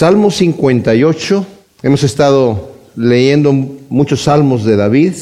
Salmo 58. Hemos estado leyendo muchos salmos de David.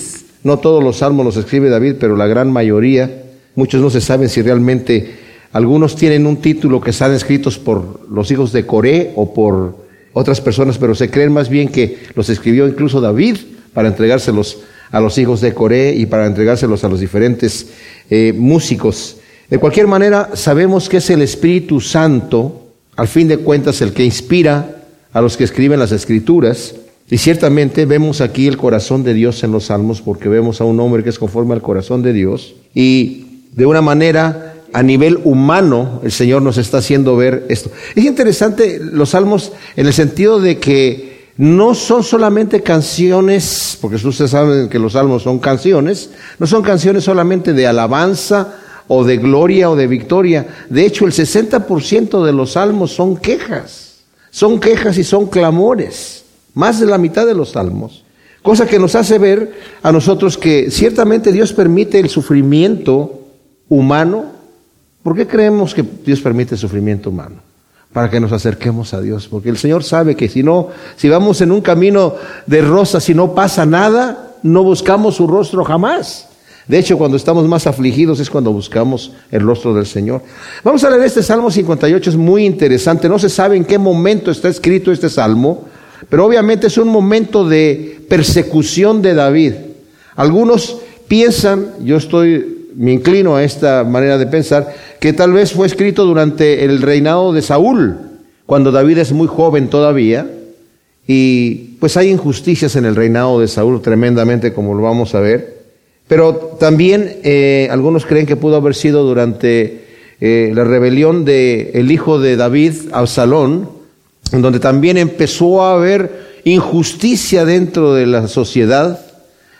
No todos los salmos los escribe David, pero la gran mayoría. Muchos no se saben si realmente algunos tienen un título que están escritos por los hijos de Coré o por otras personas, pero se creen más bien que los escribió incluso David para entregárselos a los hijos de Coré y para entregárselos a los diferentes eh, músicos. De cualquier manera, sabemos que es el Espíritu Santo, al fin de cuentas, el que inspira a los que escriben las escrituras. Y ciertamente vemos aquí el corazón de Dios en los salmos, porque vemos a un hombre que es conforme al corazón de Dios. Y de una manera, a nivel humano, el Señor nos está haciendo ver esto. Es interesante los salmos en el sentido de que no son solamente canciones, porque ustedes saben que los salmos son canciones, no son canciones solamente de alabanza o de gloria o de victoria. De hecho, el 60% de los salmos son quejas, son quejas y son clamores, más de la mitad de los salmos. Cosa que nos hace ver a nosotros que ciertamente Dios permite el sufrimiento humano. ¿Por qué creemos que Dios permite el sufrimiento humano? para que nos acerquemos a Dios, porque el Señor sabe que si no, si vamos en un camino de rosas y no pasa nada, no buscamos su rostro jamás. De hecho, cuando estamos más afligidos es cuando buscamos el rostro del Señor. Vamos a leer este Salmo 58, es muy interesante. No se sabe en qué momento está escrito este Salmo, pero obviamente es un momento de persecución de David. Algunos piensan, yo estoy me inclino a esta manera de pensar, que tal vez fue escrito durante el reinado de Saúl, cuando David es muy joven todavía, y pues hay injusticias en el reinado de Saúl tremendamente, como lo vamos a ver, pero también eh, algunos creen que pudo haber sido durante eh, la rebelión del el hijo de David, Absalón, en donde también empezó a haber injusticia dentro de la sociedad,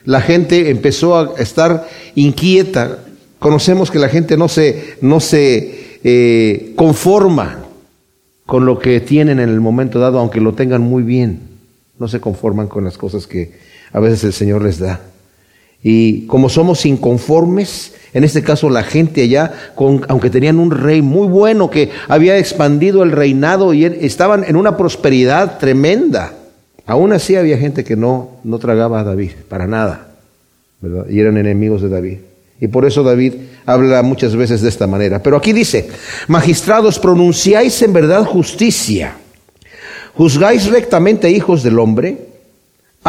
la gente empezó a estar inquieta. Conocemos que la gente no se, no se eh, conforma con lo que tienen en el momento dado, aunque lo tengan muy bien. No se conforman con las cosas que a veces el Señor les da. Y como somos inconformes, en este caso la gente allá, con, aunque tenían un rey muy bueno que había expandido el reinado y estaban en una prosperidad tremenda, Aún así había gente que no, no tragaba a David, para nada. Y eran enemigos de David. Y por eso David habla muchas veces de esta manera. Pero aquí dice, magistrados, pronunciáis en verdad justicia, juzgáis rectamente hijos del hombre,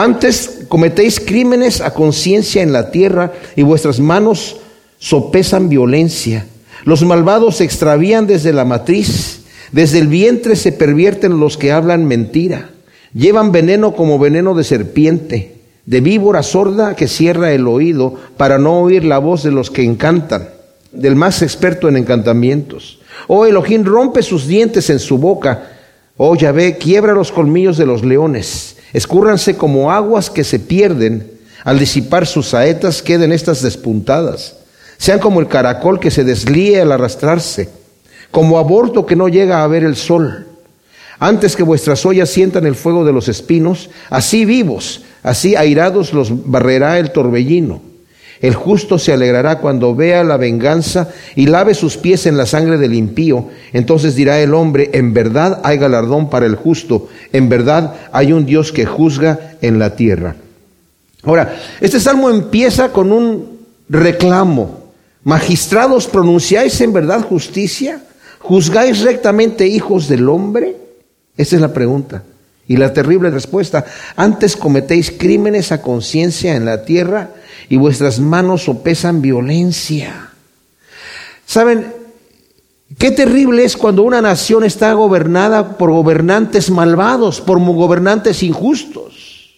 antes cometéis crímenes a conciencia en la tierra y vuestras manos sopesan violencia. Los malvados se extravían desde la matriz, desde el vientre se pervierten los que hablan mentira. Llevan veneno como veneno de serpiente, de víbora sorda que cierra el oído para no oír la voz de los que encantan, del más experto en encantamientos. Oh Elohim rompe sus dientes en su boca. Oh Yahvé quiebra los colmillos de los leones. Escúrranse como aguas que se pierden. Al disipar sus saetas queden estas despuntadas. Sean como el caracol que se deslíe al arrastrarse, como aborto que no llega a ver el sol antes que vuestras ollas sientan el fuego de los espinos, así vivos, así airados los barrerá el torbellino. El justo se alegrará cuando vea la venganza y lave sus pies en la sangre del impío. Entonces dirá el hombre, en verdad hay galardón para el justo, en verdad hay un Dios que juzga en la tierra. Ahora, este salmo empieza con un reclamo. Magistrados, ¿pronunciáis en verdad justicia? ¿Juzgáis rectamente hijos del hombre? Esa es la pregunta. Y la terrible respuesta, antes cometéis crímenes a conciencia en la tierra y vuestras manos sopesan violencia. ¿Saben? Qué terrible es cuando una nación está gobernada por gobernantes malvados, por gobernantes injustos.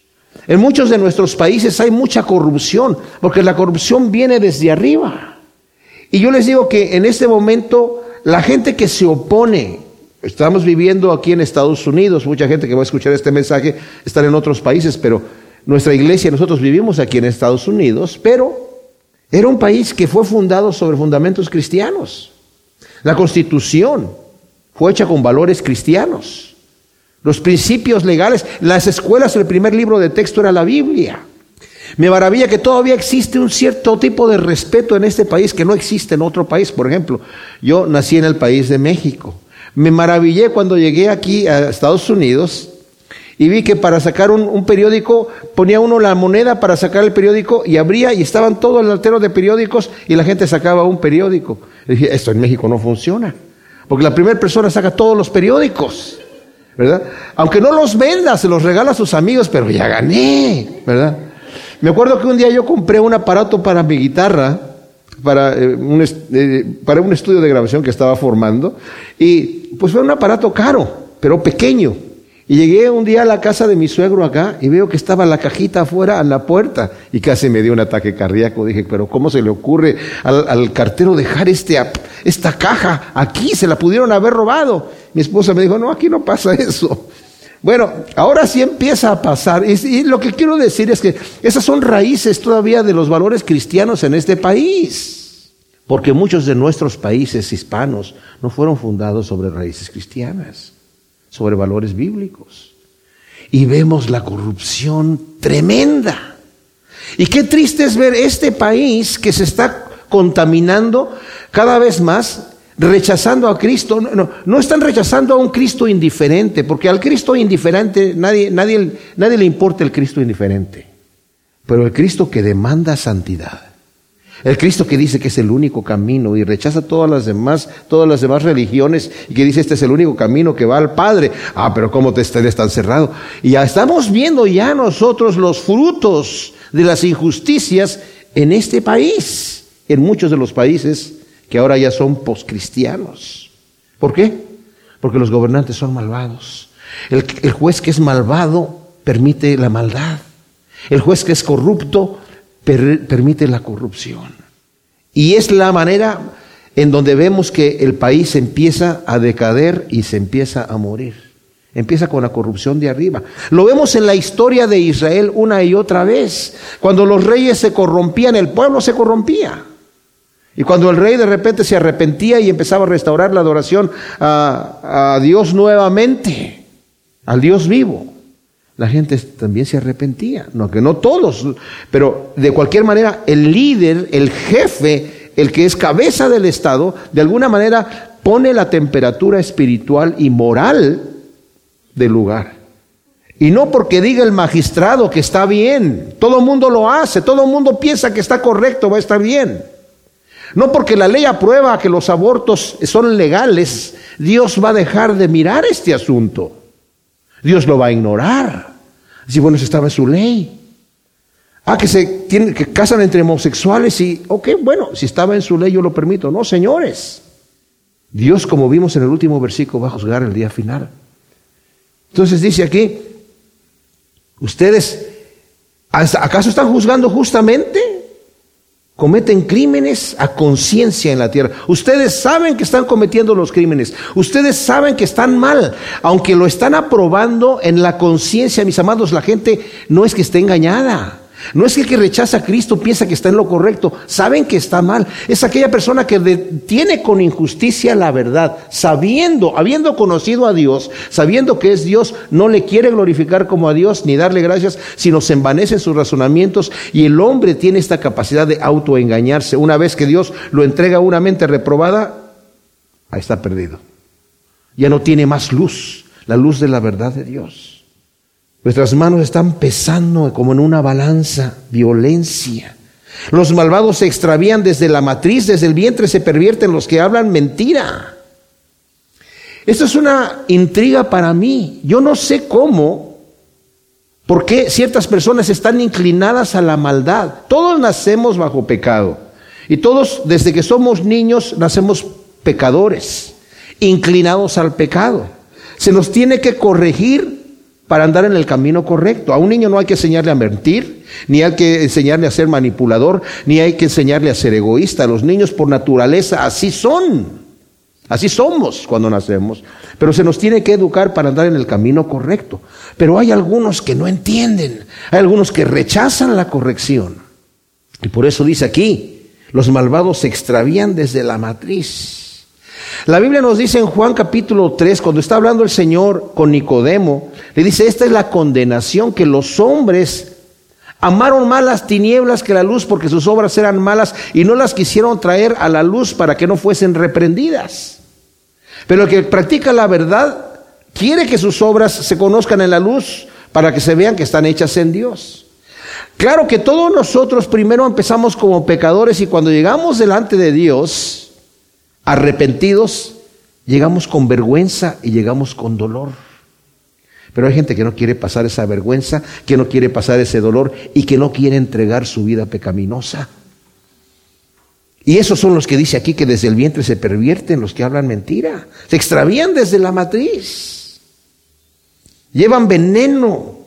En muchos de nuestros países hay mucha corrupción, porque la corrupción viene desde arriba. Y yo les digo que en este momento la gente que se opone Estamos viviendo aquí en Estados Unidos, mucha gente que va a escuchar este mensaje está en otros países, pero nuestra iglesia, nosotros vivimos aquí en Estados Unidos, pero era un país que fue fundado sobre fundamentos cristianos. La constitución fue hecha con valores cristianos. Los principios legales, las escuelas, el primer libro de texto era la Biblia. Me maravilla que todavía existe un cierto tipo de respeto en este país que no existe en otro país. Por ejemplo, yo nací en el país de México. Me maravillé cuando llegué aquí a Estados Unidos y vi que para sacar un, periódico ponía uno la moneda para sacar el periódico y abría y estaban todo el altero de periódicos y la gente sacaba un periódico. Y dije, esto en México no funciona, porque la primera persona saca todos los periódicos, ¿verdad? Aunque no los venda, se los regala a sus amigos, pero ya gané, ¿verdad? Me acuerdo que un día yo compré un aparato para mi guitarra, para, eh, un, eh, para un estudio de grabación que estaba formando, y pues fue un aparato caro, pero pequeño. Y llegué un día a la casa de mi suegro acá y veo que estaba la cajita afuera a la puerta y casi me dio un ataque cardíaco. Dije, pero ¿cómo se le ocurre al, al, cartero dejar este, esta caja aquí? Se la pudieron haber robado. Mi esposa me dijo, no, aquí no pasa eso. Bueno, ahora sí empieza a pasar. Y, lo que quiero decir es que esas son raíces todavía de los valores cristianos en este país. Porque muchos de nuestros países hispanos no fueron fundados sobre raíces cristianas, sobre valores bíblicos. Y vemos la corrupción tremenda. Y qué triste es ver este país que se está contaminando cada vez más rechazando a Cristo. No, no, están rechazando a un Cristo indiferente, porque al Cristo indiferente nadie, nadie, nadie le importa el Cristo indiferente. Pero el Cristo que demanda santidad, el Cristo que dice que es el único camino y rechaza todas las demás, todas las demás religiones y que dice este es el único camino que va al Padre. Ah, pero cómo te estés tan cerrado. Y ya estamos viendo ya nosotros los frutos de las injusticias en este país, en muchos de los países que ahora ya son poscristianos. ¿Por qué? Porque los gobernantes son malvados. El, juez que es malvado permite la maldad. El juez que es corrupto per, permite la corrupción. Y es la manera en donde vemos que el país empieza a decader y se empieza a morir. Empieza con la corrupción de arriba. Lo vemos en la historia de Israel una y otra vez. Cuando los reyes se corrompían, el pueblo se corrompía. Y cuando el rey de repente se arrepentía y empezaba a restaurar la adoración a, Dios nuevamente, al Dios vivo, la gente también se arrepentía. No, que no todos, pero de cualquier manera el líder, el jefe, el que es cabeza del Estado, de alguna manera pone la temperatura espiritual y moral del lugar. Y no porque diga el magistrado que está bien, todo el mundo lo hace, todo el mundo piensa que está correcto, va a estar bien. No porque la ley aprueba que los abortos son legales, Dios va a dejar de mirar este asunto. Dios lo va a ignorar. Si bueno, eso estaba en su ley. Ah, que se tienen, que casan entre homosexuales y, ok, bueno, si estaba en su ley yo lo permito. No, señores. Dios, como vimos en el último versículo, va a juzgar el día final. Entonces dice aquí, ustedes, ¿acaso están juzgando justamente? Cometen crímenes a conciencia en la tierra. Ustedes saben que están cometiendo los crímenes. Ustedes saben que están mal. Aunque lo están aprobando en la conciencia, mis amados, la gente no es que esté engañada. No es que el que rechaza a Cristo piensa que está en lo correcto, saben que está mal. Es aquella persona que detiene con injusticia la verdad, sabiendo, habiendo conocido a Dios, sabiendo que es Dios, no le quiere glorificar como a Dios ni darle gracias, sino se envanece en sus razonamientos y el hombre tiene esta capacidad de autoengañarse. Una vez que Dios lo entrega a una mente reprobada, ahí está perdido. Ya no tiene más luz, la luz de la verdad de Dios. Nuestras manos están pesando como en una balanza, violencia. Los malvados se extravían desde la matriz, desde el vientre se pervierten los que hablan mentira. Esto es una intriga para mí. Yo no sé cómo, por qué ciertas personas están inclinadas a la maldad. Todos nacemos bajo pecado. Y todos, desde que somos niños, nacemos pecadores, inclinados al pecado. Se nos tiene que corregir para andar en el camino correcto. A un niño no hay que enseñarle a mentir, ni hay que enseñarle a ser manipulador, ni hay que enseñarle a ser egoísta. Los niños por naturaleza así son. Así somos cuando nacemos. Pero se nos tiene que educar para andar en el camino correcto. Pero hay algunos que no entienden. Hay algunos que rechazan la corrección. Y por eso dice aquí, los malvados se extravían desde la matriz. La Biblia nos dice en Juan capítulo 3, cuando está hablando el Señor con Nicodemo, le dice, esta es la condenación que los hombres amaron más las tinieblas que la luz porque sus obras eran malas y no las quisieron traer a la luz para que no fuesen reprendidas. Pero el que practica la verdad quiere que sus obras se conozcan en la luz para que se vean que están hechas en Dios. Claro que todos nosotros primero empezamos como pecadores y cuando llegamos delante de Dios, arrepentidos, llegamos con vergüenza y llegamos con dolor. Pero hay gente que no quiere pasar esa vergüenza, que no quiere pasar ese dolor y que no quiere entregar su vida pecaminosa. Y esos son los que dice aquí que desde el vientre se pervierten, los que hablan mentira. Se extravían desde la matriz. Llevan veneno,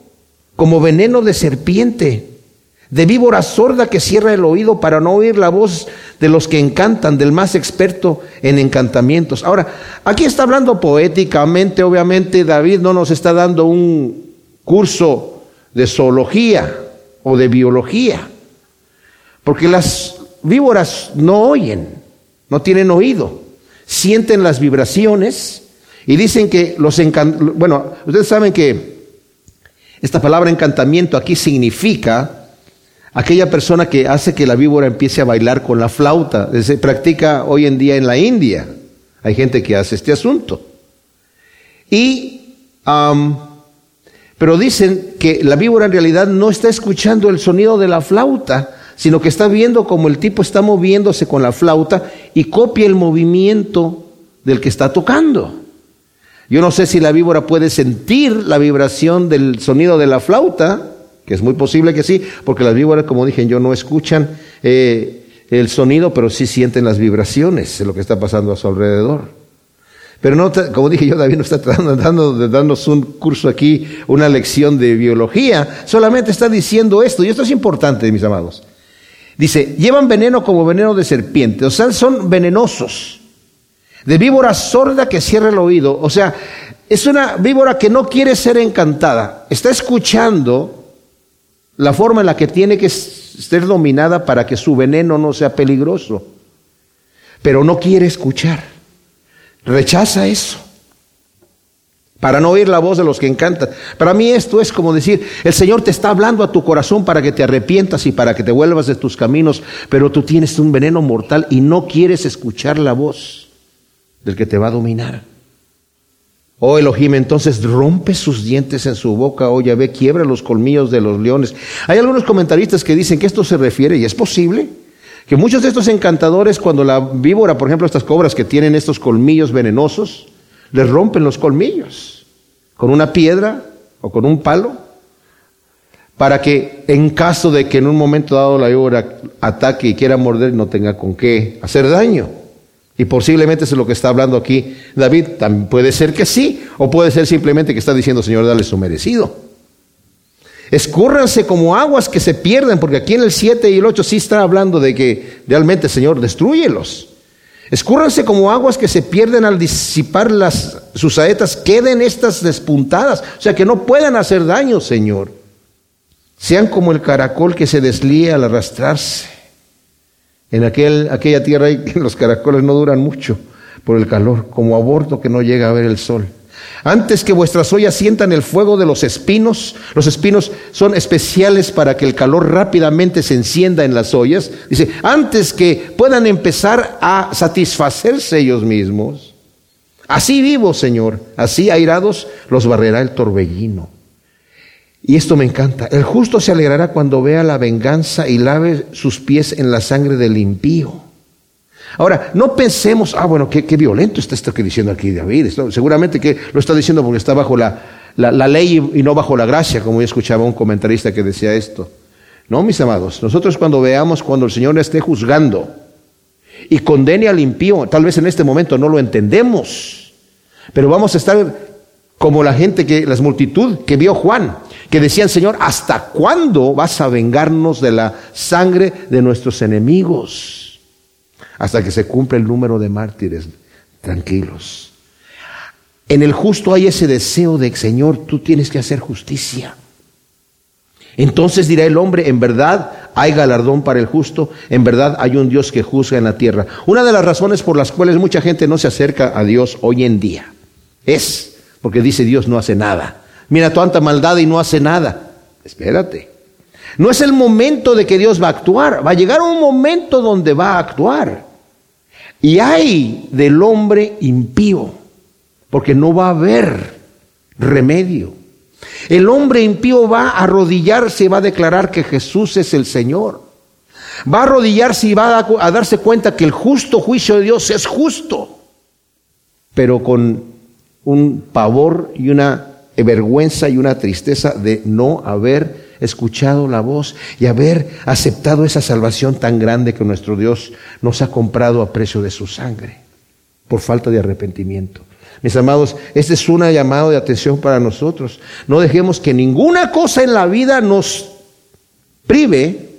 como veneno de serpiente, de víbora sorda que cierra el oído para no oír la voz de los que encantan, del más experto en encantamientos. Ahora, aquí está hablando poéticamente, obviamente David no nos está dando un curso de zoología o de biología, porque las víboras no oyen, no tienen oído, sienten las vibraciones y dicen que los encantamientos, bueno, ustedes saben que esta palabra encantamiento aquí significa aquella persona que hace que la víbora empiece a bailar con la flauta. Se practica hoy en día en la India. Hay gente que hace este asunto. Y, pero dicen que la víbora en realidad no está escuchando el sonido de la flauta, sino que está viendo como el tipo está moviéndose con la flauta y copia el movimiento del que está tocando. Yo no sé si la víbora puede sentir la vibración del sonido de la flauta, que es muy posible que sí, porque las víboras, como dije yo, no escuchan eh, el sonido, pero sí sienten las vibraciones de lo que está pasando a su alrededor. Pero no, como dije yo, David no está dando, darnos un curso aquí, una lección de biología, solamente está diciendo esto, y esto es importante, mis amados. Dice, llevan veneno como veneno de serpiente, o sea, son venenosos, de víbora sorda que cierra el oído, o sea, es una víbora que no quiere ser encantada, está escuchando la forma en la que tiene que ser dominada para que su veneno no sea peligroso, pero no quiere escuchar, rechaza eso para no oír la voz de los que encantan. Para mí esto es como decir, el Señor te está hablando a tu corazón para que te arrepientas y para que te vuelvas de tus caminos, pero tú tienes un veneno mortal y no quieres escuchar la voz del que te va a dominar. Oh Elohim, entonces rompe sus dientes en su boca, oh ve quiebra los colmillos de los leones. Hay algunos comentaristas que dicen que esto se refiere, y es posible, que muchos de estos encantadores, cuando la víbora, por ejemplo, estas cobras que tienen estos colmillos venenosos, les rompen los colmillos con una piedra o con un palo para que en caso de que en un momento dado la víbora ataque y quiera morder no tenga con qué hacer daño. Y posiblemente es lo que está hablando aquí David. También puede ser que sí, o puede ser simplemente que está diciendo, Señor, dale su merecido. Escúrranse como aguas que se pierden, porque aquí en el 7 y el 8 sí está hablando de que realmente, Señor, destruyelos. Escúrranse como aguas que se pierden al disipar las, sus saetas, queden estas despuntadas, o sea que no puedan hacer daño, Señor. Sean como el caracol que se deslía al arrastrarse. En aquel, aquella tierra los caracoles no duran mucho por el calor, como aborto que no llega a ver el sol. Antes que vuestras ollas sientan el fuego de los espinos, los espinos son especiales para que el calor rápidamente se encienda en las ollas. Dice, antes que puedan empezar a satisfacerse ellos mismos. Así vivo, Señor, así airados los barrerá el torbellino. Y esto me encanta. El justo se alegrará cuando vea la venganza y lave sus pies en la sangre del impío. Ahora, no pensemos, ah, bueno, qué, violento está esto que diciendo aquí David. seguramente que lo está diciendo porque está bajo la, la, ley y no bajo la gracia, como yo escuchaba un comentarista que decía esto. No, mis amados, nosotros cuando veamos, cuando el Señor esté juzgando y condene al impío, tal vez en este momento no lo entendemos, pero vamos a estar como la gente que, las multitud que vio Juan, que decían, Señor, ¿hasta cuándo vas a vengarnos de la sangre de nuestros enemigos? hasta que se cumpla el número de mártires tranquilos. En el justo hay ese deseo de, Señor, tú tienes que hacer justicia. Entonces dirá el hombre, en verdad hay galardón para el justo, en verdad hay un Dios que juzga en la tierra. Una de las razones por las cuales mucha gente no se acerca a Dios hoy en día es porque dice Dios no hace nada. Mira tanta maldad y no hace nada. Espérate. No es el momento de que Dios va a actuar. Va a llegar un momento donde va a actuar. Y hay del hombre impío. porque no va a haber remedio. El hombre impío va a arrodillarse y va a declarar que Jesús es el Señor. Va a arrodillarse y va a, darse cuenta que el justo juicio de Dios es justo, pero con un pavor y una vergüenza y una tristeza de no haber escuchado la voz y haber aceptado esa salvación tan grande que nuestro Dios nos ha comprado a precio de su sangre, por falta de arrepentimiento. Mis amados, este es una llamada de atención para nosotros. No dejemos que ninguna cosa en la vida nos prive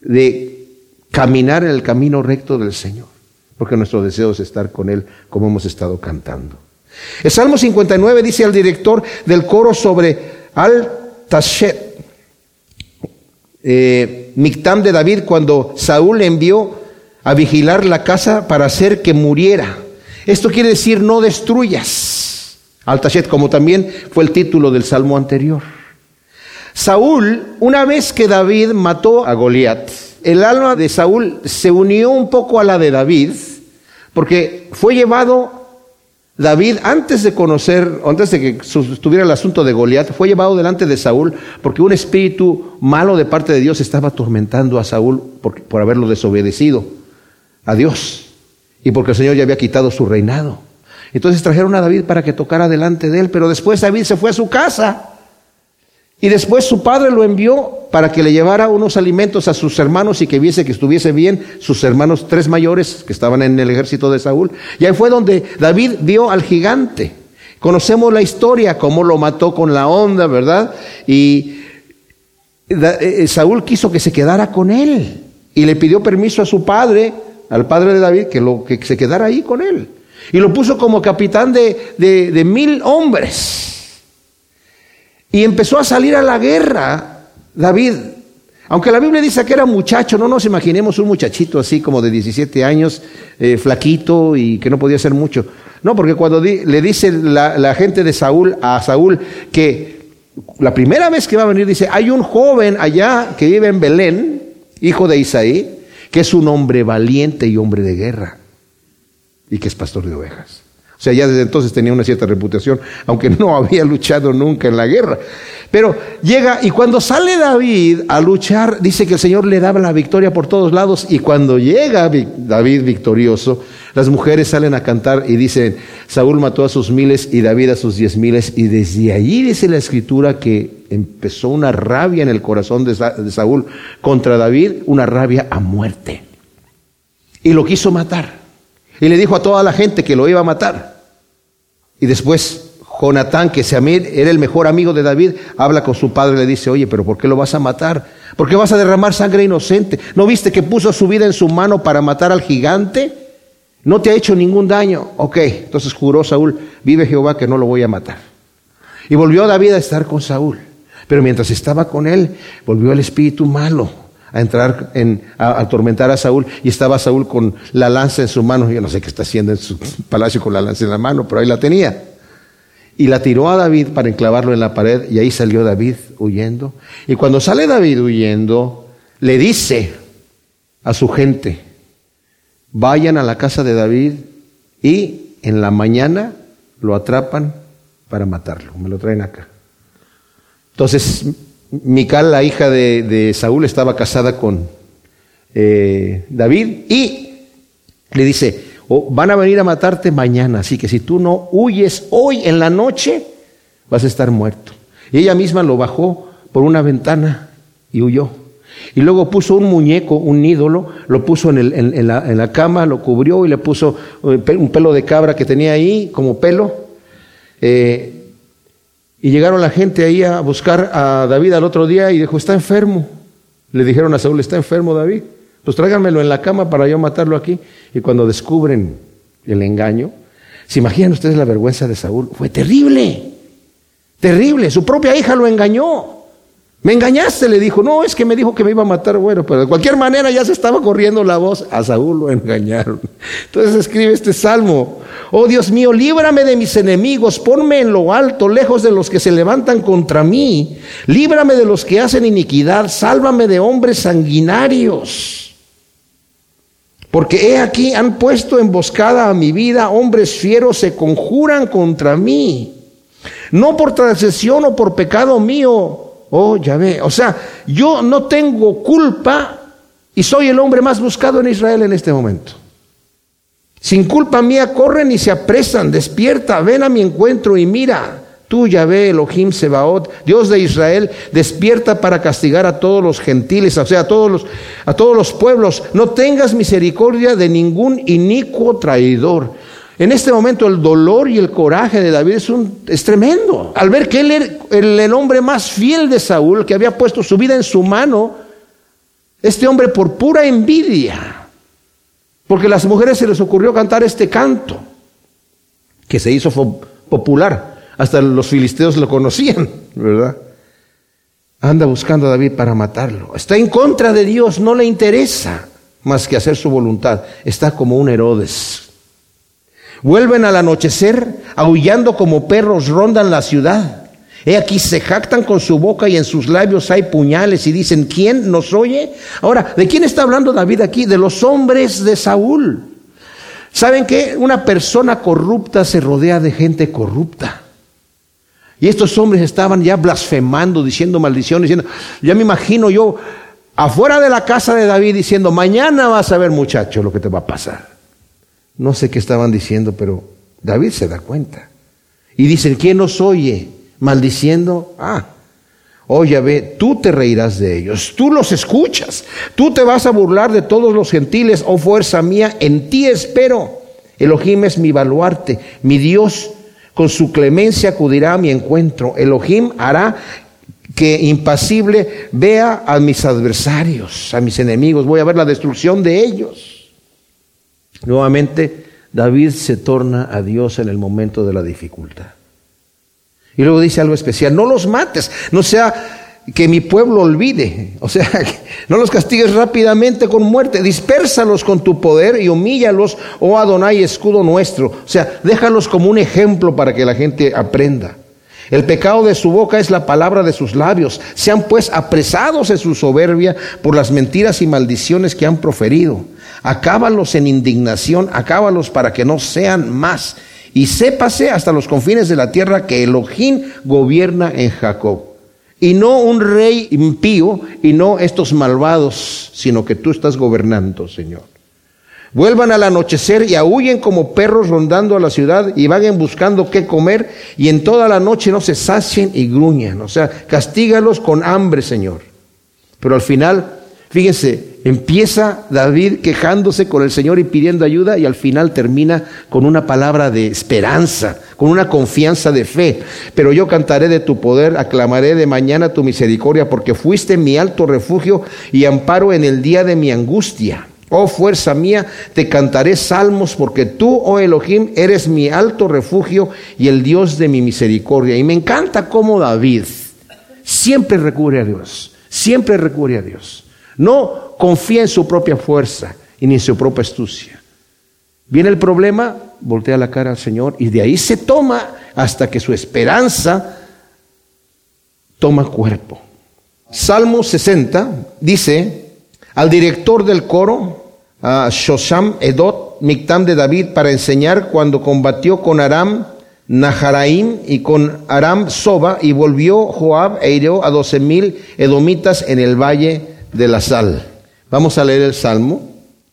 de caminar en el camino recto del Señor, porque nuestro deseo es estar con Él como hemos estado cantando. El Salmo 59 dice al director del coro sobre Al Tashet, eh, Mictam de David, cuando Saúl le envió a vigilar la casa para hacer que muriera. Esto quiere decir no destruyas. Al Tashet, como también fue el título del salmo anterior. Saúl, una vez que David mató a Goliat, el alma de Saúl se unió un poco a la de David, porque fue llevado David, antes de conocer, antes de que estuviera el asunto de Goliat, fue llevado delante de Saúl porque un espíritu malo de parte de Dios estaba atormentando a Saúl por, por haberlo desobedecido a Dios y porque el Señor ya había quitado su reinado. Entonces trajeron a David para que tocara delante de él, pero después David se fue a su casa. Y después su padre lo envió para que le llevara unos alimentos a sus hermanos y que viese que estuviese bien sus hermanos tres mayores que estaban en el ejército de Saúl. Y ahí fue donde David vio al gigante. Conocemos la historia, cómo lo mató con la onda, ¿verdad? Y eh, eh, Saúl quiso que se quedara con él y le pidió permiso a su padre, al padre de David, que, lo, que se quedara ahí con él. Y lo puso como capitán de, de mil hombres. Y empezó a salir a la guerra David. Aunque la Biblia dice que era muchacho, no nos imaginemos un muchachito así como de 17 años, eh, flaquito y que no podía hacer mucho. No, porque cuando le dice la, la, gente de Saúl a Saúl que la primera vez que va a venir dice, hay un joven allá que vive en Belén, hijo de Isaí, que es un hombre valiente y hombre de guerra y que es pastor de ovejas. O sea, ya desde entonces tenía una cierta reputación, aunque no había luchado nunca en la guerra. Pero llega y cuando sale David a luchar, dice que el Señor le daba la victoria por todos lados. Y cuando llega David victorioso, las mujeres salen a cantar y dicen, Saúl mató a sus miles y David a sus diez miles. Y desde ahí dice la escritura que empezó una rabia en el corazón de Saúl contra David, una rabia a muerte. Y lo quiso matar. Y le dijo a toda la gente que lo iba a matar. Y después Jonatán, que Samir era el mejor amigo de David, habla con su padre y le dice, oye, pero ¿por qué lo vas a matar? ¿Por qué vas a derramar sangre inocente? ¿No viste que puso su vida en su mano para matar al gigante? No te ha hecho ningún daño. Ok, entonces juró Saúl, vive Jehová que no lo voy a matar. Y volvió David a estar con Saúl. Pero mientras estaba con él, volvió el espíritu malo a entrar en, a, atormentar a Saúl y estaba Saúl con la lanza en su mano. Yo no sé qué está haciendo en su palacio con la lanza en la mano, pero ahí la tenía. Y la tiró a David para enclavarlo en la pared y ahí salió David huyendo. Y cuando sale David huyendo, le dice a su gente, vayan a la casa de David y en la mañana lo atrapan para matarlo. Me lo traen acá. Entonces Mical, la hija de, Saúl, estaba casada con eh, David y le dice, oh, van a venir a matarte mañana, así que si tú no huyes hoy en la noche, vas a estar muerto. Y ella misma lo bajó por una ventana y huyó. Y luego puso un muñeco, un ídolo, lo puso en, la, cama, lo cubrió y le puso eh, un pelo de cabra que tenía ahí como pelo. Eh, y llegaron la gente ahí a buscar a David al otro día y dijo, está enfermo. Le dijeron a Saúl, está enfermo David. Pues tráiganmelo en la cama para yo matarlo aquí. Y cuando descubren el engaño, ¿se imaginan ustedes la vergüenza de Saúl? Fue terrible, terrible. Su propia hija lo engañó. Me engañaste, le dijo. No, es que me dijo que me iba a matar. Bueno, pero de cualquier manera ya se estaba corriendo la voz. A Saúl lo engañaron. Entonces escribe este salmo. Oh Dios mío, líbrame de mis enemigos, ponme en lo alto, lejos de los que se levantan contra mí. Líbrame de los que hacen iniquidad, sálvame de hombres sanguinarios. Porque he aquí han puesto emboscada a mi vida, hombres fieros se conjuran contra mí. No por transgresión o por pecado mío. Oh, ya ve. O sea, yo no tengo culpa y soy el hombre más buscado en Israel en este momento. Sin culpa mía corren y se apresan, despierta, ven a mi encuentro y mira. Tú, Yahvé, Elohim Sebaot, Dios de Israel, despierta para castigar a todos los gentiles, o sea, a todos los, a todos los pueblos. No tengas misericordia de ningún inicuo traidor. En este momento el dolor y el coraje de David es, tremendo. Al ver que él era el, el hombre más fiel de Saúl, que había puesto su vida en su mano, este hombre por pura envidia, porque a las mujeres se les ocurrió cantar este canto, que se hizo popular hasta los filisteos lo conocían, ¿verdad? Anda buscando a David para matarlo. Está en contra de Dios, no le interesa más que hacer su voluntad. Está como un Herodes. Vuelven al anochecer, aullando como perros, rondan la ciudad. He aquí se jactan con su boca y en sus labios hay puñales y dicen, ¿quién nos oye? Ahora, ¿de quién está hablando David aquí? De los hombres de Saúl. ¿Saben qué? Una persona corrupta se rodea de gente corrupta. Y estos hombres estaban ya blasfemando, diciendo maldiciones, diciendo, ya me imagino yo afuera de la casa de David diciendo, mañana vas a ver muchacho lo que te va a pasar. No sé qué estaban diciendo, pero David se da cuenta. Y dicen, ¿quién nos oye? Maldiciendo, ah, oye, ve, tú te reirás de ellos, tú los escuchas, tú te vas a burlar de todos los gentiles, oh fuerza mía, en ti espero. Elohim es mi baluarte, mi Dios con su clemencia acudirá a mi encuentro. Elohim hará que impasible vea a mis adversarios, a mis enemigos. Voy a ver la destrucción de ellos. Nuevamente, David se torna a Dios en el momento de la dificultad. Y luego dice algo especial, no los mates, no sea que mi pueblo olvide. O sea, no los castigues rápidamente con muerte, dispérsalos con tu poder y humíllalos, oh Adonai, escudo nuestro. O sea, déjalos como un ejemplo para que la gente aprenda. El pecado de su boca es la palabra de sus labios. Sean pues apresados en su soberbia por las mentiras y maldiciones que han proferido. Acábalos en indignación, acábalos para que no sean más. Y sépase hasta los confines de la tierra que Elohim gobierna en Jacob. Y no un rey impío y no estos malvados, sino que tú estás gobernando, Señor. Vuelvan al anochecer y aúllen como perros rondando a la ciudad y vaguen buscando qué comer y en toda la noche no se sacien y gruñan. O sea, castígalos con hambre, Señor. Pero al final, fíjense, Empieza David quejándose con el Señor y pidiendo ayuda y al final termina con una palabra de esperanza, con una confianza de fe. Pero yo cantaré de tu poder, aclamaré de mañana tu misericordia, porque fuiste mi alto refugio y amparo en el día de mi angustia. Oh fuerza mía, te cantaré salmos porque tú, oh Elohim, eres mi alto refugio y el Dios de mi misericordia. Y me encanta cómo David siempre recurre a Dios, siempre recurre a Dios. No confía en su propia fuerza y ni en su propia astucia. Viene el problema, voltea la cara al Señor y de ahí se toma hasta que su esperanza toma cuerpo. Salmo 60 dice al director del coro, a Shosham Edot, Mictam de David, para enseñar cuando combatió con Aram Naharaim y con Aram Soba y volvió Joab e hirió a doce mil edomitas en el valle de la sal. Vamos a leer el Salmo.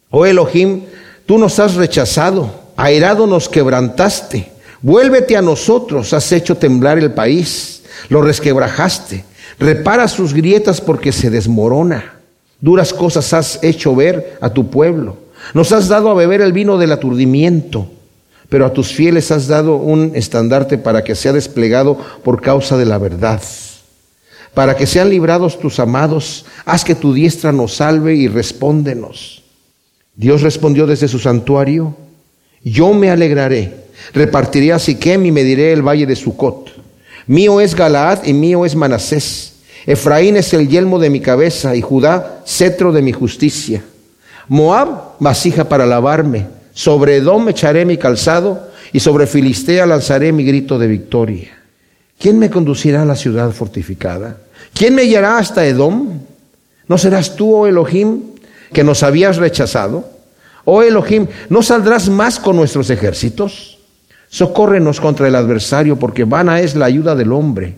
Oh Elohim, tú nos has rechazado, airado nos quebrantaste. Vuélvete a nosotros, has hecho temblar el país, lo resquebrajaste. Repara sus grietas porque se desmorona. Duras cosas has hecho ver a tu pueblo. Nos has dado a beber el vino del aturdimiento, pero a tus fieles has dado un estandarte para que sea desplegado por causa de la verdad para que sean librados tus amados, haz que tu diestra nos salve y respóndenos. Dios respondió desde su santuario, yo me alegraré, repartiré a Siquem y mediré el valle de Sucot. Mío es Galaad y mío es Manasés. Efraín es el yelmo de mi cabeza y Judá cetro de mi justicia. Moab vasija para lavarme. Sobre Edom echaré mi calzado y sobre Filistea lanzaré mi grito de victoria. ¿Quién me conducirá a la ciudad fortificada? ¿Quién me guiará hasta Edom? ¿No serás tú, oh Elohim, que nos habías rechazado? Oh Elohim, ¿no saldrás más con nuestros ejércitos? Socórrenos contra el adversario, porque vana es la ayuda del hombre.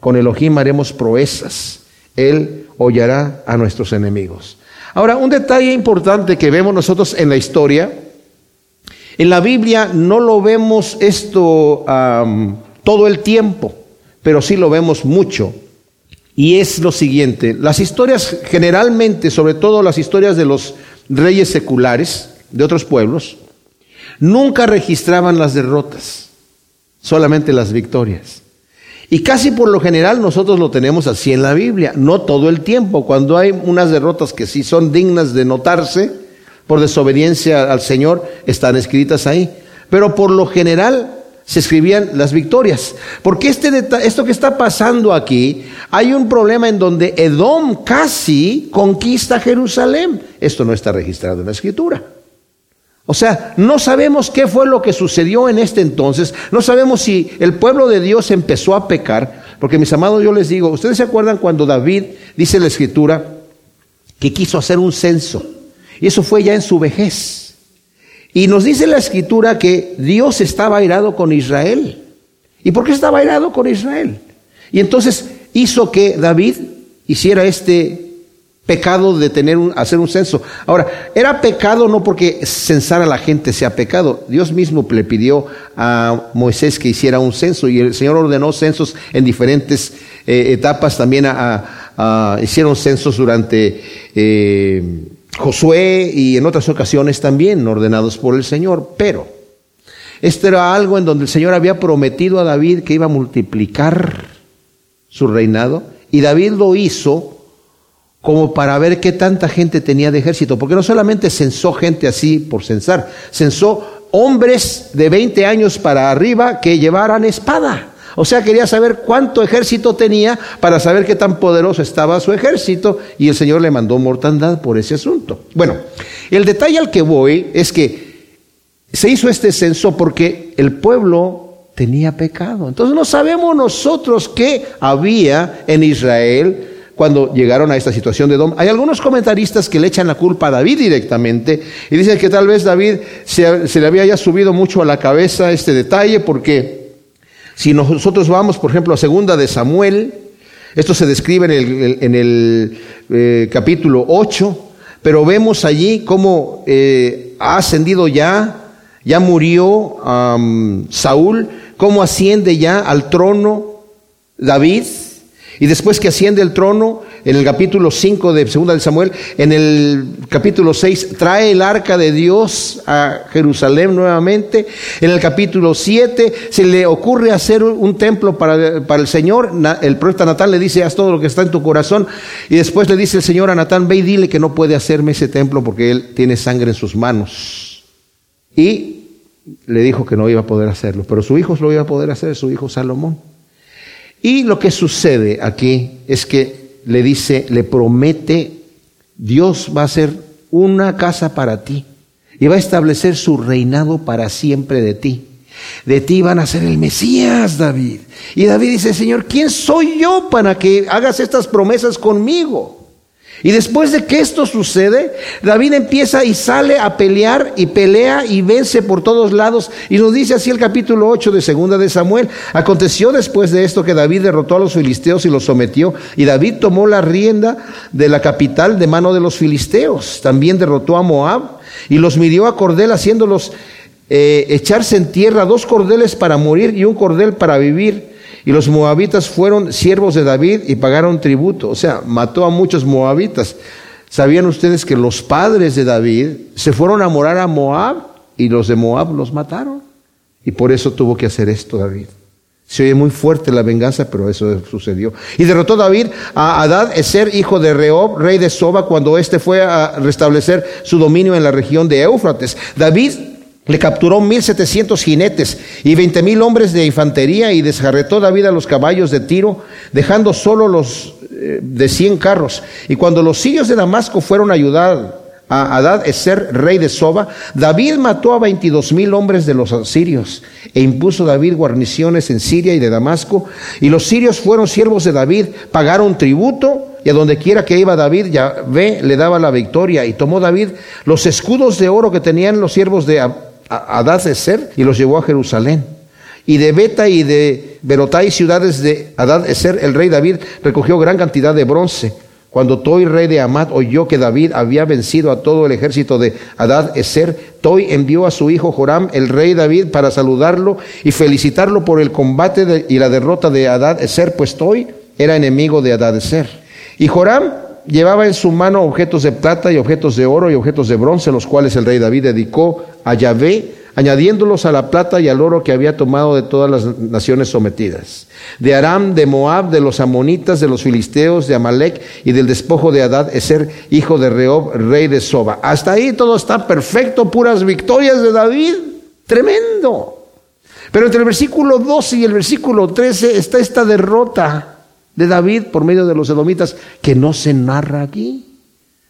Con Elohim haremos proezas. Él hollará a nuestros enemigos. Ahora, un detalle importante que vemos nosotros en la historia, en la Biblia no lo vemos esto todo el tiempo, pero sí lo vemos mucho. Y es lo siguiente, las historias generalmente, sobre todo las historias de los reyes seculares de otros pueblos, nunca registraban las derrotas, solamente las victorias. Y casi por lo general nosotros lo tenemos así en la Biblia, no todo el tiempo, cuando hay unas derrotas que sí son dignas de notarse por desobediencia al Señor, están escritas ahí. Pero por lo general se escribían las victorias. Porque este esto que está pasando aquí, hay un problema en donde Edom casi conquista Jerusalén. Esto no está registrado en la escritura. O sea, no sabemos qué fue lo que sucedió en este entonces, no sabemos si el pueblo de Dios empezó a pecar, porque mis amados, yo les digo, ¿ustedes se acuerdan cuando David dice en la escritura que quiso hacer un censo? Y eso fue ya en su vejez. Y nos dice la escritura que Dios estaba airado con Israel. ¿Y por qué estaba airado con Israel? Y entonces hizo que David hiciera este pecado de tener un, hacer un censo. Ahora, era pecado no porque censar a la gente sea pecado. Dios mismo le pidió a Moisés que hiciera un censo y el Señor ordenó censos en diferentes eh, etapas. También hicieron censos durante eh, Josué y en otras ocasiones también ordenados por el Señor, pero esto era algo en donde el Señor había prometido a David que iba a multiplicar su reinado y David lo hizo como para ver qué tanta gente tenía de ejército, porque no solamente censó gente así por censar, censó hombres de 20 años para arriba que llevaran espada. O sea, quería saber cuánto ejército tenía para saber qué tan poderoso estaba su ejército y el Señor le mandó mortandad por ese asunto. Bueno, el detalle al que voy es que se hizo este censo porque el pueblo tenía pecado. Entonces no sabemos nosotros qué había en Israel cuando llegaron a esta situación de Dom. Hay algunos comentaristas que le echan la culpa a David directamente y dicen que tal vez David se, se le había ya subido mucho a la cabeza este detalle porque si nosotros vamos, por ejemplo, a segunda de Samuel, esto se describe en el, eh, capítulo 8, pero vemos allí cómo eh, ha ascendido ya, ya murió Saúl, cómo asciende ya al trono David, y después que asciende el trono, en el capítulo 5 de Segunda de Samuel, en el capítulo 6 trae el arca de Dios a Jerusalén nuevamente. En el capítulo 7 se le ocurre hacer un templo para, para el Señor. El profeta Natán le dice, haz todo lo que está en tu corazón. Y después le dice el Señor a Natán, ve y dile que no puede hacerme ese templo porque él tiene sangre en sus manos. Y le dijo que no iba a poder hacerlo, pero su hijo lo iba a poder hacer, su hijo Salomón. Y lo que sucede aquí es que le dice, le promete, Dios va a hacer una casa para ti y va a establecer su reinado para siempre de ti. De ti van a ser el Mesías, David. Y David dice, Señor, ¿quién soy yo para que hagas estas promesas conmigo? Y después de que esto sucede, David empieza y sale a pelear y pelea y vence por todos lados. Y nos dice así el capítulo 8 de segunda de Samuel. Aconteció después de esto que David derrotó a los filisteos y los sometió. Y David tomó la rienda de la capital de mano de los filisteos. También derrotó a Moab y los midió a cordel haciéndolos eh, echarse en tierra dos cordeles para morir y un cordel para vivir. Y los moabitas fueron siervos de David y pagaron tributo. O sea, mató a muchos moabitas. ¿Sabían ustedes que los padres de David se fueron a morar a Moab y los de Moab los mataron? Y por eso tuvo que hacer esto David. Se oye muy fuerte la venganza, pero eso sucedió. Y derrotó David a Adad Eser, hijo de Rehob, rey de Soba, cuando éste fue a restablecer su dominio en la región de Éufrates. David le capturó mil setecientos jinetes y veinte mil hombres de infantería y desjarretó David a los caballos de Tiro, dejando solo los eh, de cien carros. Y cuando los sirios de Damasco fueron a ayudar a Adad Eser, rey de Soba, David mató a veintidós mil hombres de los sirios e impuso David guarniciones en Siria y de Damasco. Y los sirios fueron siervos de David, pagaron tributo y a donde quiera que iba David, Yahvé le daba la victoria. Y tomó David los escudos de oro que tenían los siervos de Eser y los llevó a Jerusalén. Y de Beta y de Berotai, ciudades de Adad Eser, el rey David recogió gran cantidad de bronce. Cuando Toi, rey de Amad, oyó que David había vencido a todo el ejército de Adad Eser, Toi envió a su hijo Joram, el rey David, para saludarlo y felicitarlo por el combate y la derrota de Adad Eser, pues Toi era enemigo de Adad Eser. Y Joram llevaba en su mano objetos de plata y objetos de oro y objetos de bronce, los cuales el rey David dedicó a Yahvé añadiéndolos a la plata y al oro que había tomado de todas las naciones sometidas, de Aram, de Moab, de los amonitas, de los filisteos, de Amalek y del despojo de Adad, Eser, hijo de Reob, rey de Soba. Hasta ahí todo está perfecto, puras victorias de David, tremendo. Pero entre el versículo 12 y el versículo 13 está esta derrota de David por medio de los edomitas que no se narra aquí.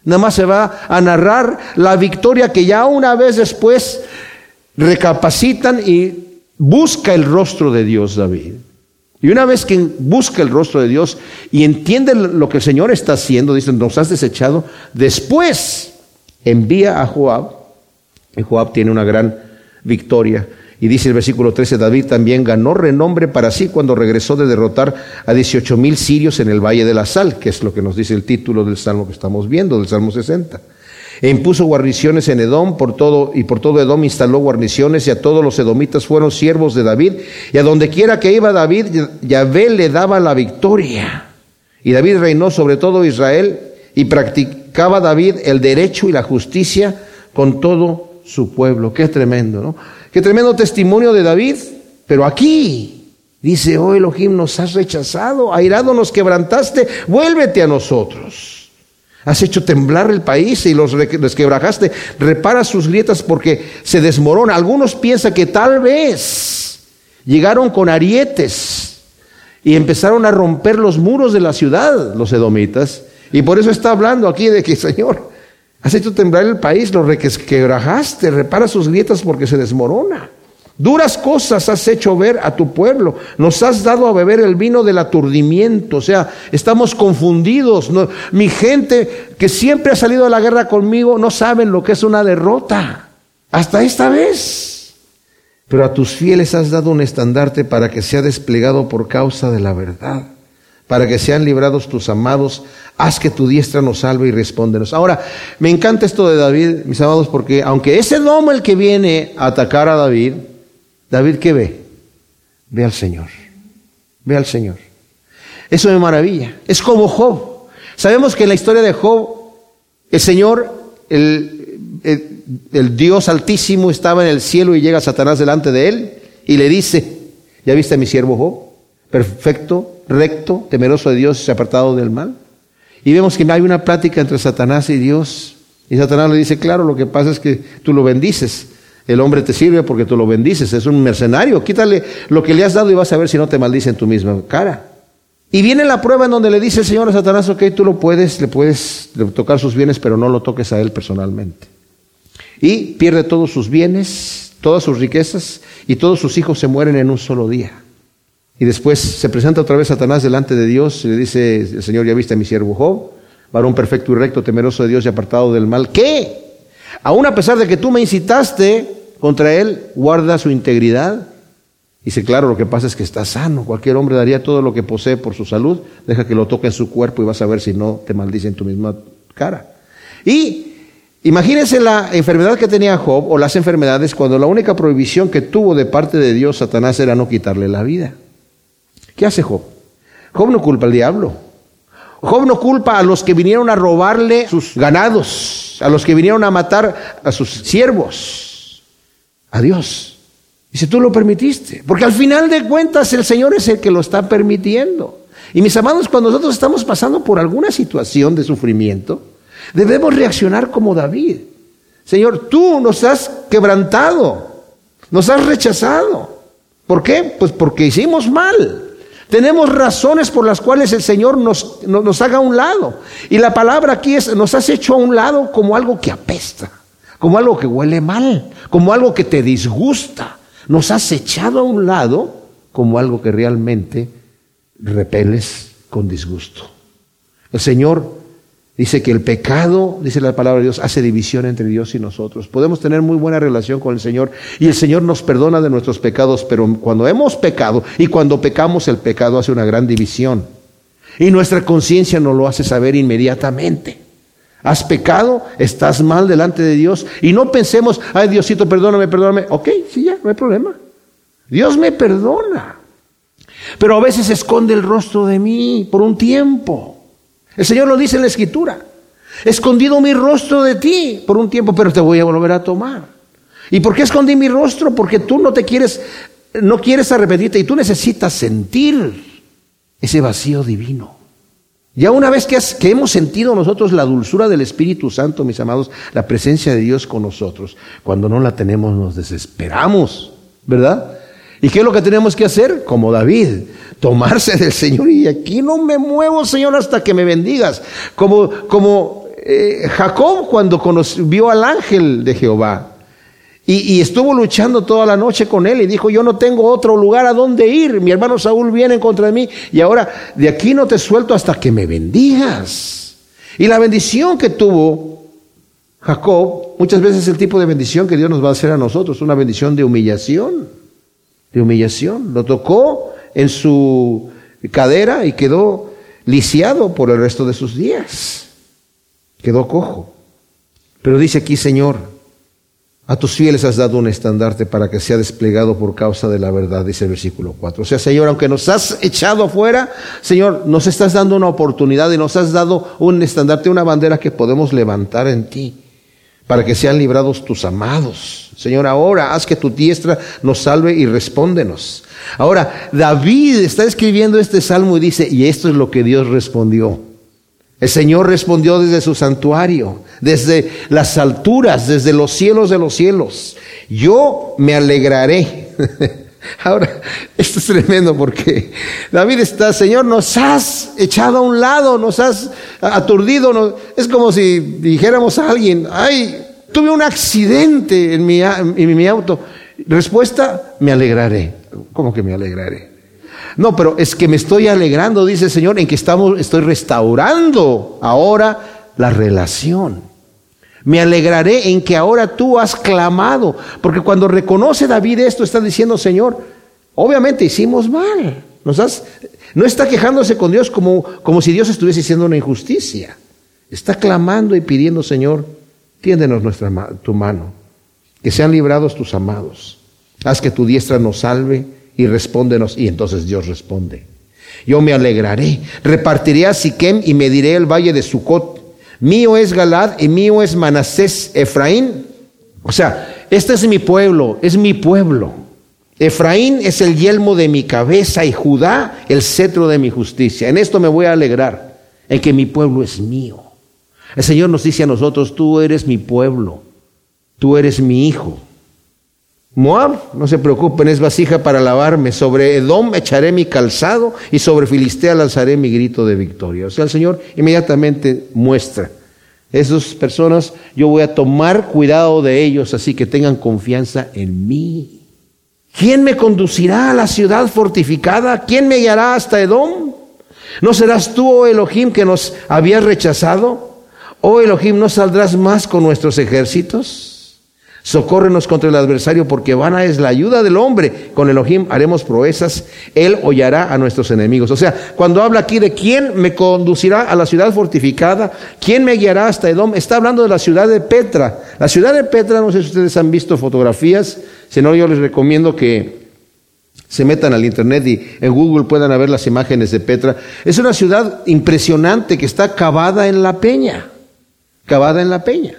Nada más se va a narrar la victoria que ya una vez después recapacitan y busca el rostro de Dios David. Y una vez que busca el rostro de Dios y entiende lo que el Señor está haciendo, dice, nos has desechado, después envía a Joab, y Joab tiene una gran victoria. Y dice el versículo 13, David también ganó renombre para sí cuando regresó de derrotar a 18 mil sirios en el Valle de la Sal, que es lo que nos dice el título del salmo que estamos viendo, del Salmo 60 e impuso guarniciones en Edom por todo y por todo Edom instaló guarniciones y a todos los edomitas fueron siervos de David y a donde quiera que iba David Yahvé le daba la victoria. Y David reinó sobre todo Israel y practicaba David el derecho y la justicia con todo su pueblo. Qué tremendo ¿no? Qué tremendo testimonio de David pero aquí Dice, oh Elohim, nos has rechazado, airado nos quebrantaste, vuélvete a nosotros. Has hecho temblar el país y los desquebrajaste. Repara sus grietas porque se desmorona. Algunos piensan que tal vez llegaron con arietes y empezaron a romper los muros de la ciudad, los edomitas. Y por eso está hablando aquí de que, Señor, has hecho temblar el país, lo resquebrajaste, repara sus grietas porque se desmorona. Duras cosas has hecho ver a tu pueblo. Nos has dado a beber el vino del aturdimiento. O sea, estamos confundidos. mi gente que siempre ha salido a la guerra conmigo no saben lo que es una derrota. Hasta esta vez. Pero a tus fieles has dado un estandarte para que sea desplegado por causa de la verdad. Para que sean librados tus amados. Haz que tu diestra nos salve y respóndenos. Ahora, me encanta esto de David, mis amados, porque aunque es hombre el que viene a atacar a David, David, ¿qué ve? Ve al Señor. Ve al Señor. Eso me maravilla. Es como Job. Sabemos que en la historia de Job, el Señor, el, el, Dios altísimo estaba en el cielo y llega Satanás delante de él y le dice, ¿ya viste a mi siervo Job? Perfecto, recto, temeroso de Dios y apartado del mal. Y vemos que hay una plática entre Satanás y Dios. Y Satanás le dice, claro, lo que pasa es que tú lo bendices. El hombre te sirve porque tú lo bendices, es un mercenario. Quítale lo que le has dado y vas a ver si no te maldice en tu misma cara. Y viene la prueba en donde le dice el Señor a Satanás, ok, tú lo puedes, le puedes tocar sus bienes, pero no lo toques a él personalmente. Y pierde todos sus bienes, todas sus riquezas, y todos sus hijos se mueren en un solo día. Y después se presenta otra vez Satanás delante de Dios y le dice, el Señor, ya viste a mi siervo Job, varón perfecto y recto, temeroso de Dios y apartado del mal. ¿Qué? Aún a pesar de que tú me incitaste contra él, guarda su integridad. Dice, claro, lo que pasa es que está sano. Cualquier hombre daría todo lo que posee por su salud. Deja que lo toque en su cuerpo y vas a ver si no te maldice en tu misma cara. Y imagínense la enfermedad que tenía Job o las enfermedades cuando la única prohibición que tuvo de parte de Dios Satanás era no quitarle la vida. ¿Qué hace Job? Job no culpa al diablo. Job no culpa a los que vinieron a robarle sus ganados, a los que vinieron a matar a sus siervos, a Dios. Dice, tú lo permitiste, porque al final de cuentas el Señor es el que lo está permitiendo. Y mis amados, cuando nosotros estamos pasando por alguna situación de sufrimiento, debemos reaccionar como David. Señor, tú nos has quebrantado, nos has rechazado. ¿Por qué? Pues porque hicimos mal. Tenemos razones por las cuales el Señor nos, nos, haga a un lado. Y la palabra aquí es, nos has hecho a un lado como algo que apesta, como algo que huele mal, como algo que te disgusta. Nos has echado a un lado como algo que realmente repeles con disgusto. El Señor dice que el pecado, dice la palabra de Dios, hace división entre Dios y nosotros. Podemos tener muy buena relación con el Señor y el Señor nos perdona de nuestros pecados, pero cuando hemos pecado y cuando pecamos el pecado hace una gran división. Y nuestra conciencia nos lo hace saber inmediatamente. Has pecado, estás mal delante de Dios y no pensemos, ay Diosito, perdóname, perdóname. Ok, sí, ya, no hay problema. Dios me perdona. Pero a veces esconde el rostro de mí por un tiempo. El Señor lo dice en la Escritura. Escondido mi rostro de ti por un tiempo, pero te voy a volver a tomar. ¿Y por qué escondí mi rostro? Porque tú no te quieres, no quieres arrepentirte y tú necesitas sentir ese vacío divino. Ya una vez que, que, hemos sentido nosotros la dulzura del Espíritu Santo, mis amados, la presencia de Dios con nosotros, cuando no la tenemos nos desesperamos, ¿verdad? ¿Y qué es lo que tenemos que hacer? Como David, tomarse del Señor y aquí no me muevo, Señor, hasta que me bendigas. Como, como eh, Jacob cuando vio al ángel de Jehová. Y, estuvo luchando toda la noche con él y dijo, yo no tengo otro lugar a donde ir. Mi hermano Saúl viene en contra mí y ahora de aquí no te suelto hasta que me bendigas. Y la bendición que tuvo Jacob, muchas veces es el tipo de bendición que Dios nos va a hacer a nosotros, una bendición de humillación, de humillación. Lo tocó en su cadera y quedó lisiado por el resto de sus días. Quedó cojo. Pero dice aquí, Señor, a tus fieles has dado un estandarte para que sea desplegado por causa de la verdad, dice el versículo 4. O sea, Señor, aunque nos has echado afuera, Señor, nos estás dando una oportunidad y nos has dado un estandarte, una bandera que podemos levantar en ti, para que sean librados tus amados. Señor, ahora haz que tu diestra nos salve y respóndenos. Ahora, David está escribiendo este salmo y dice, y esto es lo que Dios respondió. El Señor respondió desde su santuario, desde las alturas, desde los cielos de los cielos. Yo me alegraré. Ahora, esto es tremendo porque David está, Señor, nos has echado a un lado, nos has aturdido. es como si dijéramos a alguien, ay, tuve un accidente en mi, en mi auto. Respuesta, me alegraré. ¿Cómo que me alegraré? No, pero es que me estoy alegrando, dice el Señor, en que estamos, estoy restaurando ahora la relación. Me alegraré en que ahora tú has clamado, porque cuando reconoce David esto, está diciendo, Señor, obviamente hicimos mal. No está quejándose con Dios como, como si Dios estuviese haciendo una injusticia. Está clamando y pidiendo, Señor, tiéndenos nuestra, tu mano, que sean librados tus amados. Haz que tu diestra nos salve y respóndenos. Y entonces Dios responde. Yo me alegraré, repartiré a Siquem y mediré el valle de Sucot. Mío es Galad y mío es Manasés Efraín. O sea, este es mi pueblo, es mi pueblo. Efraín es el yelmo de mi cabeza y Judá el cetro de mi justicia. En esto me voy a alegrar, en que mi pueblo es mío. El Señor nos dice a nosotros, tú eres mi pueblo, tú eres mi hijo. Moab, no se preocupen, es vasija para lavarme. Sobre Edom echaré mi calzado y sobre Filistea lanzaré mi grito de victoria. O sea, el Señor inmediatamente muestra. Esas personas, yo voy a tomar cuidado de ellos, así que tengan confianza en mí. ¿Quién me conducirá a la ciudad fortificada? ¿Quién me guiará hasta Edom? ¿No serás tú, oh Elohim, que nos habías rechazado? Oh Elohim, ¿no saldrás más con nuestros ejércitos? Socórrenos contra el adversario, porque vana es la ayuda del hombre. Con Elohim haremos proezas, él hollará a nuestros enemigos. O sea, cuando habla aquí de quién me conducirá a la ciudad fortificada, quién me guiará hasta Edom, está hablando de la ciudad de Petra. La ciudad de Petra, no sé si ustedes han visto fotografías, si no, yo les recomiendo que se metan al internet y en Google puedan ver las imágenes de Petra. Es una ciudad impresionante que está cavada en la peña, cavada en la peña.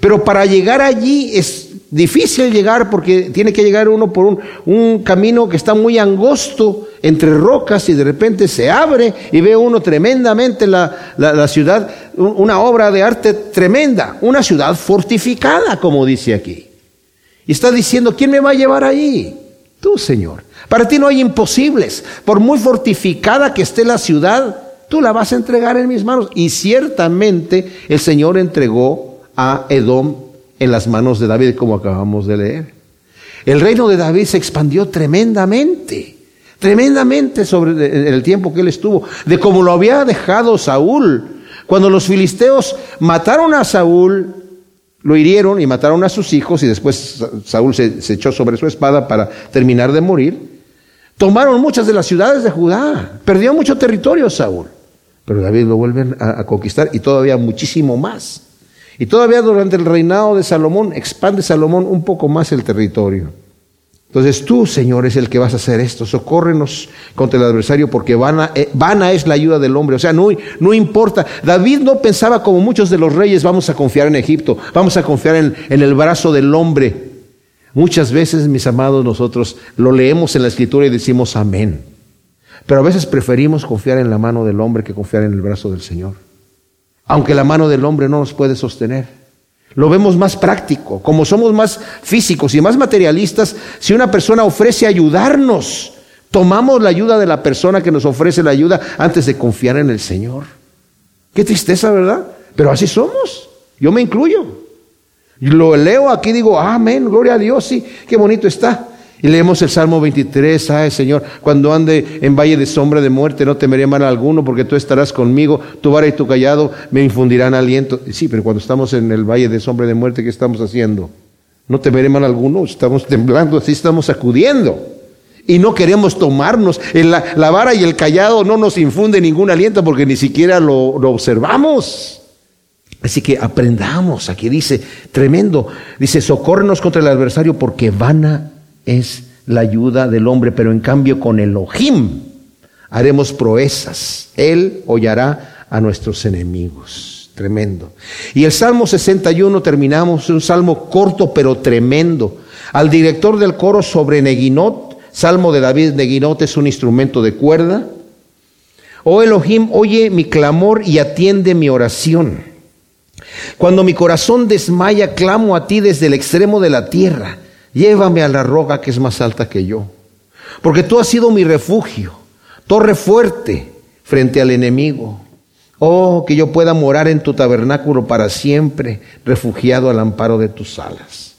Pero para llegar allí es difícil llegar porque tiene que llegar uno por un, camino que está muy angosto entre rocas y de repente se abre y ve uno tremendamente la, la ciudad, una obra de arte tremenda, una ciudad fortificada, como dice aquí. Y está diciendo, ¿quién me va a llevar ahí? Tú, Señor. Para ti no hay imposibles. Por muy fortificada que esté la ciudad, tú la vas a entregar en mis manos. Y ciertamente el Señor entregó a Edom en las manos de David, como acabamos de leer. El reino de David se expandió tremendamente, tremendamente sobre el tiempo que él estuvo, de como lo había dejado Saúl. Cuando los filisteos mataron a Saúl, lo hirieron y mataron a sus hijos y después Saúl se, echó sobre su espada para terminar de morir. Tomaron muchas de las ciudades de Judá, perdió mucho territorio Saúl, pero David lo vuelve a conquistar y todavía muchísimo más. Y todavía durante el reinado de Salomón expande Salomón un poco más el territorio. Entonces tú, Señor, es el que vas a hacer esto. Socórrenos contra el adversario porque vana, eh, vana es la ayuda del hombre. O sea, no, no, importa. David no pensaba como muchos de los reyes, vamos a confiar en Egipto, vamos a confiar en el brazo del hombre. Muchas veces, mis amados, nosotros lo leemos en la escritura y decimos amén. Pero a veces preferimos confiar en la mano del hombre que confiar en el brazo del Señor. Aunque la mano del hombre no nos puede sostener. Lo vemos más práctico. Como somos más físicos y más materialistas, si una persona ofrece ayudarnos, tomamos la ayuda de la persona que nos ofrece la ayuda antes de confiar en el Señor. Qué tristeza, ¿verdad? Pero así somos. Yo me incluyo. Lo leo aquí digo, amén, gloria a Dios, sí, qué bonito está. Y leemos el Salmo 23, ay Señor, cuando ande en valle de sombra de muerte no temeré mal alguno porque tú estarás conmigo, tu vara y tu callado me infundirán aliento. Sí, pero cuando estamos en el valle de sombra de muerte, ¿qué estamos haciendo? No temeré mal alguno, estamos temblando, así estamos acudiendo. Y no queremos tomarnos. La, vara y el callado no nos infunde ningún aliento porque ni siquiera lo, lo observamos. Así que aprendamos. Aquí dice, tremendo, dice, socórrenos contra el adversario porque vana es la ayuda del hombre, pero en cambio con Elohim haremos proezas. Él hollará a nuestros enemigos. Tremendo. Y el Salmo 61 terminamos, un salmo corto pero tremendo. Al director del coro sobre Neguinot, Salmo de David, Neguinot es un instrumento de cuerda. Oh Elohim, oye mi clamor y atiende mi oración. Cuando mi corazón desmaya, clamo a ti desde el extremo de la tierra. Llévame a la roca que es más alta que yo. Porque tú has sido mi refugio, torre fuerte frente al enemigo. Oh, que yo pueda morar en tu tabernáculo para siempre, refugiado al amparo de tus alas.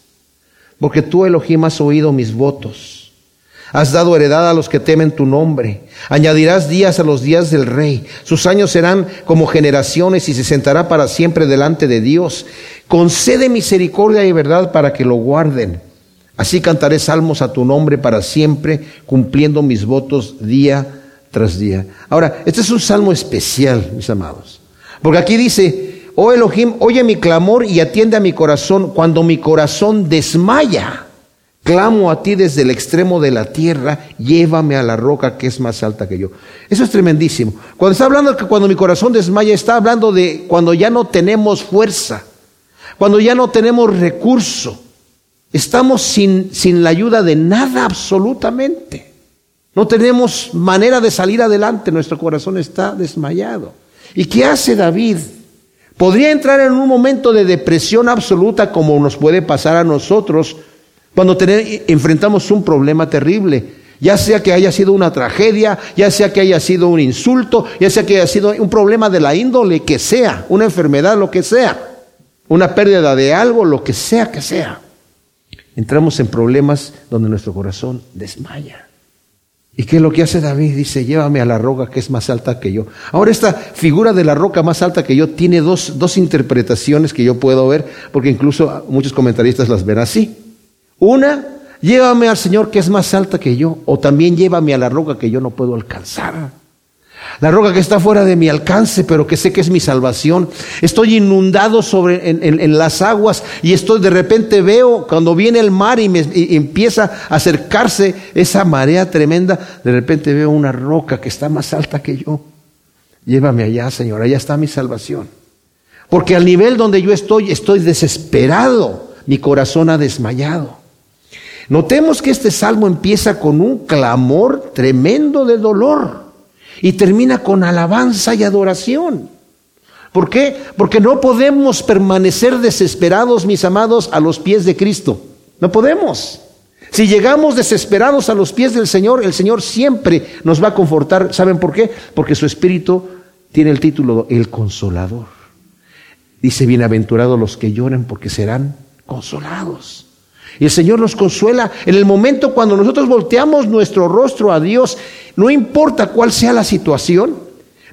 Porque tú, Elohim, has oído mis votos. Has dado heredad a los que temen tu nombre. Añadirás días a los días del rey. Sus años serán como generaciones y se sentará para siempre delante de Dios. Concede misericordia y verdad para que lo guarden Así cantaré salmos a tu nombre para siempre, cumpliendo mis votos día tras día. Ahora, este es un salmo especial, mis amados. Porque aquí dice, oh Elohim, oye mi clamor y atiende a mi corazón. Cuando mi corazón desmaya, clamo a ti desde el extremo de la tierra, llévame a la roca que es más alta que yo. Eso es tremendísimo. Cuando está hablando de que cuando mi corazón desmaya, está hablando de cuando ya no tenemos fuerza, cuando ya no tenemos recurso Estamos sin, sin la ayuda de nada absolutamente. No tenemos manera de salir adelante, nuestro corazón está desmayado. ¿Y qué hace David? Podría entrar en un momento de depresión absoluta como nos puede pasar a nosotros cuando enfrentamos un problema terrible. Ya sea que haya sido una tragedia, ya sea que haya sido un insulto, ya sea que haya sido un problema de la índole que sea, una enfermedad, lo que sea, una pérdida de algo, lo que sea que sea entramos en problemas donde nuestro corazón desmaya. ¿Y qué es lo que hace David? Dice, llévame a la roca que es más alta que yo. Ahora esta figura de la roca más alta que yo tiene dos, dos interpretaciones que yo puedo ver, porque incluso muchos comentaristas las ven así. Una, llévame al Señor que es más alta que yo, o también llévame a la roca que yo no puedo alcanzar. La roca que está fuera de mi alcance, pero que sé que es mi salvación. Estoy inundado sobre, en, las aguas y estoy de repente veo cuando viene el mar y, me, empieza a acercarse esa marea tremenda, de repente veo una roca que está más alta que yo. Llévame allá, Señor, allá está mi salvación. Porque al nivel donde yo estoy, estoy desesperado. Mi corazón ha desmayado. Notemos que este salmo empieza con un clamor tremendo de dolor. Y termina con alabanza y adoración. ¿Por qué? Porque no podemos permanecer desesperados, mis amados, a los pies de Cristo. No podemos. Si llegamos desesperados a los pies del Señor, el Señor siempre nos va a confortar. ¿Saben por qué? Porque su Espíritu tiene el título El Consolador. Dice, bienaventurados los que lloran porque serán consolados. Y el Señor nos consuela en el momento cuando nosotros volteamos nuestro rostro a Dios, no importa cuál sea la situación,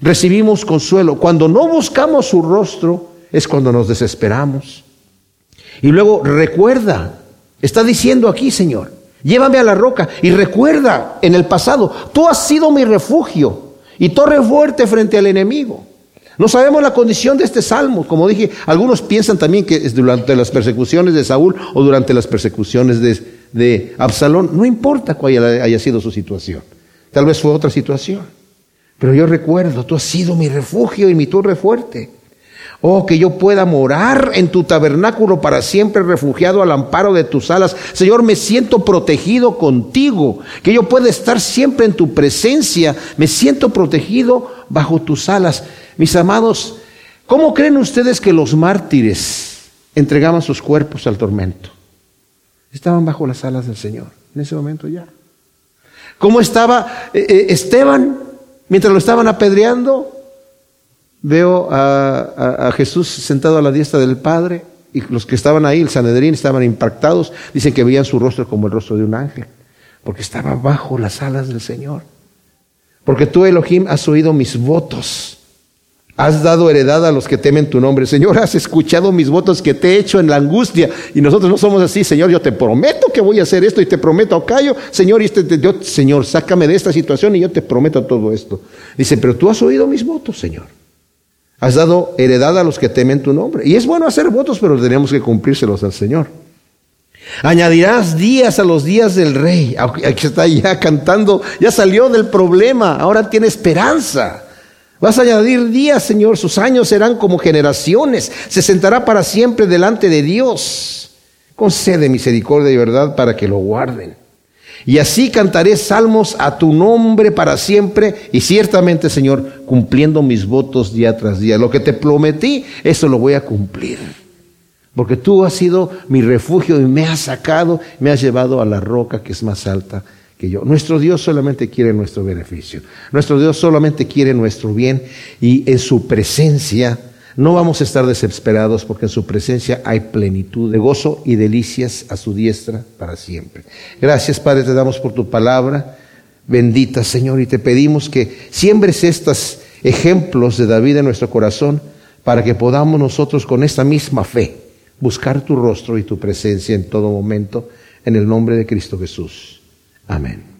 recibimos consuelo. Cuando no buscamos su rostro es cuando nos desesperamos. Y luego recuerda, está diciendo aquí, Señor, llévame a la roca y recuerda en el pasado, tú has sido mi refugio y torre fuerte frente al enemigo. No sabemos la condición de este salmo. Como dije, algunos piensan también que es durante las persecuciones de Saúl o durante las persecuciones de, Absalón. No importa cuál haya sido su situación. Tal vez fue otra situación. Pero yo recuerdo, tú has sido mi refugio y mi torre fuerte. Oh, que yo pueda morar en tu tabernáculo para siempre, refugiado al amparo de tus alas. Señor, me siento protegido contigo. Que yo pueda estar siempre en tu presencia. Me siento protegido bajo tus alas. Mis amados, ¿cómo creen ustedes que los mártires entregaban sus cuerpos al tormento? Estaban bajo las alas del Señor. En ese momento ya. ¿Cómo estaba eh, eh, Esteban mientras lo estaban apedreando? Veo a, Jesús sentado a la diestra del Padre y los que estaban ahí, el Sanedrín, estaban impactados. Dicen que veían su rostro como el rostro de un ángel, porque estaba bajo las alas del Señor. Porque tú, Elohim, has oído mis votos. Has dado heredad a los que temen tu nombre. Señor, has escuchado mis votos que te he hecho en la angustia. Y nosotros no somos así. Señor, yo te prometo que voy a hacer esto y te prometo, callo. Señor, y este, Señor, sácame de esta situación y yo te prometo todo esto. Dice, pero tú has oído mis votos, Señor. Has dado heredad a los que temen tu nombre. Y es bueno hacer votos, pero tenemos que cumplírselos al Señor. Añadirás días a los días del rey. Aquí está ya cantando, ya salió del problema, ahora tiene esperanza. Vas a añadir días, Señor, sus años serán como generaciones, se sentará para siempre delante de Dios. Concede misericordia y verdad para que lo guarden. Y así cantaré salmos a tu nombre para siempre y ciertamente, Señor, cumpliendo mis votos día tras día. Lo que te prometí, eso lo voy a cumplir. Porque tú has sido mi refugio y me has sacado, me has llevado a la roca que es más alta que yo. Nuestro Dios solamente quiere nuestro beneficio. Nuestro Dios solamente quiere nuestro bien y en su presencia no vamos a estar desesperados porque en su presencia hay plenitud de gozo y delicias a su diestra para siempre. Gracias Padre, te damos por tu palabra. Bendita Señor, y te pedimos que siembres estos ejemplos de David en nuestro corazón para que podamos nosotros con esta misma fe buscar tu rostro y tu presencia en todo momento, en el nombre de Cristo Jesús. Amén.